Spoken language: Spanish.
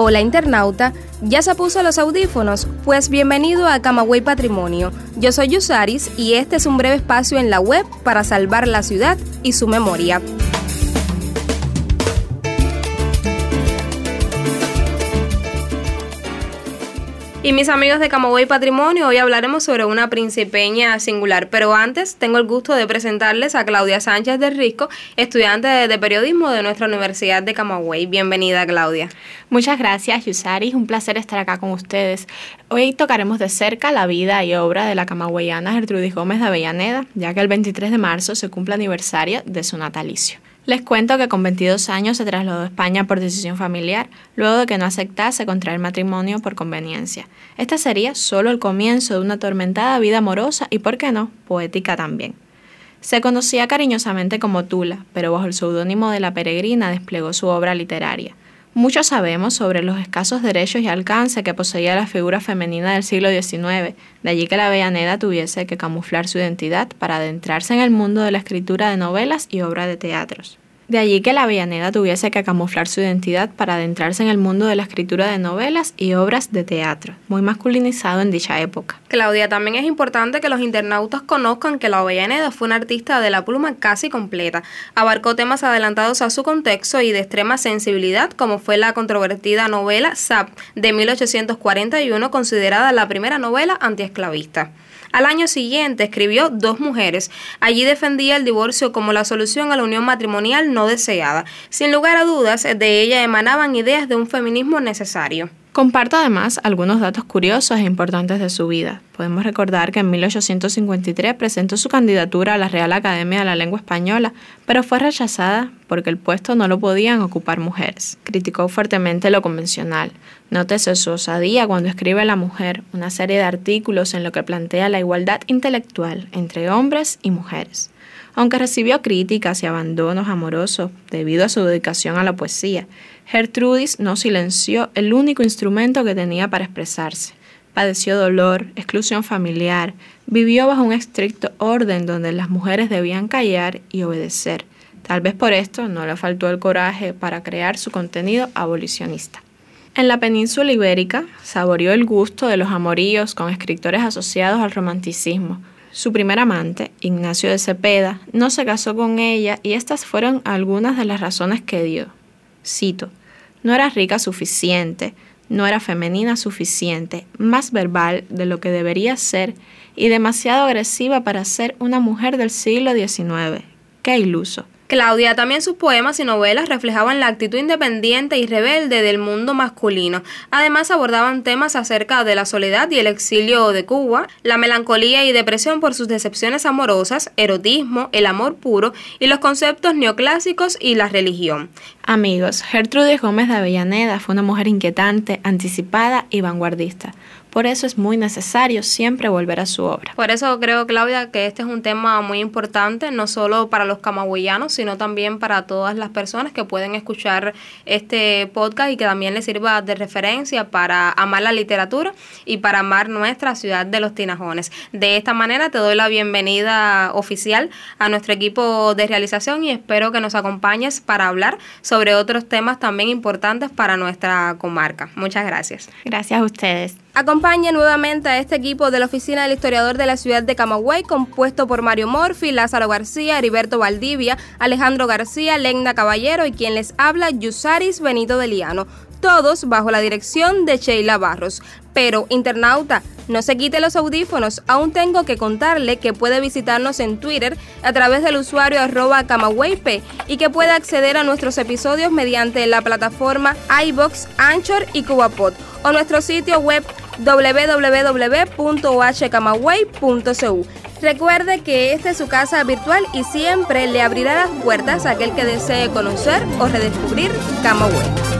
Hola internauta, ¿ya se puso los audífonos? Pues bienvenido a Camagüey Patrimonio. Yo soy Yusaris y este es un breve espacio en la web para salvar la ciudad y su memoria. Y mis amigos de Camagüey Patrimonio, hoy hablaremos sobre una principeña singular. Pero antes, tengo el gusto de presentarles a Claudia Sánchez de Risco, estudiante de, periodismo de nuestra Universidad de Camagüey. Bienvenida, Claudia. Muchas gracias, Yusari. Es un placer estar acá con ustedes. Hoy tocaremos de cerca la vida y obra de la camagüeyana Gertrudis Gómez de Avellaneda, ya que el 23 de marzo se cumple aniversario de su natalicio. Les cuento que con 22 años se trasladó a España por decisión familiar, luego de que no aceptase contraer matrimonio por conveniencia. Este sería solo el comienzo de una atormentada vida amorosa y, por qué no, poética también. Se conocía cariñosamente como Tula, pero bajo el seudónimo de La Peregrina desplegó su obra literaria. Mucho sabemos sobre los escasos derechos y alcance que poseía la figura femenina del siglo XIX, de allí que la Avellaneda tuviese que camuflar su identidad para adentrarse en el mundo de la escritura de novelas y obras de teatros. De allí que la Avellaneda tuviese que camuflar su identidad para adentrarse en el mundo de la escritura de novelas y obras de teatro, muy masculinizado en dicha época. Claudia, también es importante que los internautas conozcan que la Avellaneda fue una artista de la pluma casi completa. Abarcó temas adelantados a su contexto y de extrema sensibilidad, como fue la controvertida novela Zap de 1841, considerada la primera novela antiesclavista. Al año siguiente escribió Dos mujeres. Allí defendía el divorcio como la solución a la unión matrimonial deseada. Sin lugar a dudas, de ella emanaban ideas de un feminismo necesario. Comparto además algunos datos curiosos e importantes de su vida. Podemos recordar que en 1853 presentó su candidatura a la Real Academia de la Lengua Española, pero fue rechazada porque el puesto no lo podían ocupar mujeres. Criticó fuertemente lo convencional. Nótese su osadía cuando escribe La Mujer, una serie de artículos en lo que plantea la igualdad intelectual entre hombres y mujeres. Aunque recibió críticas y abandonos amorosos debido a su dedicación a la poesía, Gertrudis no silenció el único instrumento que tenía para expresarse. Padeció dolor, exclusión familiar, vivió bajo un estricto orden donde las mujeres debían callar y obedecer. Tal vez por esto no le faltó el coraje para crear su contenido abolicionista. En la península ibérica saboreó el gusto de los amoríos con escritores asociados al romanticismo. Su primer amante, Ignacio de Cepeda, no se casó con ella y estas fueron algunas de las razones que dio. Cito, no era rica suficiente, no era femenina suficiente, más verbal de lo que debería ser y demasiado agresiva para ser una mujer del siglo XIX. ¡Qué iluso! Claudia, también sus poemas y novelas reflejaban la actitud independiente y rebelde del mundo masculino. Además abordaban temas acerca de la soledad y el exilio de Cuba, la melancolía y depresión por sus decepciones amorosas, erotismo, el amor puro y los conceptos neoclásicos y la religión. Amigos, Gertrude Gómez de Avellaneda fue una mujer inquietante, anticipada y vanguardista. Por eso es muy necesario siempre volver a su obra. Por eso creo, Claudia, que este es un tema muy importante, no solo para los camagüeyanos, sino también para todas las personas que pueden escuchar este podcast y que también les sirva de referencia para amar la literatura y para amar nuestra ciudad de los Tinajones. De esta manera te doy la bienvenida oficial a nuestro equipo de realización y espero que nos acompañes para hablar sobre otros temas también importantes para nuestra comarca. Muchas gracias. Gracias a ustedes. Acompaña nuevamente a este equipo de la Oficina del Historiador de la Ciudad de Camagüey, compuesto por Mario Morfi, Lázaro García, Heriberto Valdivia, Alejandro García, Legna Caballero y quien les habla, Yusaris Benito Deliano. Todos bajo la dirección de Sheila Barros. Pero, internauta, no se quite los audífonos, aún tengo que contarle que puede visitarnos en Twitter a través del usuario arroba camagüeyp y que puede acceder a nuestros episodios mediante la plataforma iBox, Anchor y CubaPod o nuestro sitio web www.ohcamagüey.cu. Recuerde que esta es su casa virtual y siempre le abrirá las puertas a aquel que desee conocer o redescubrir Camagüey.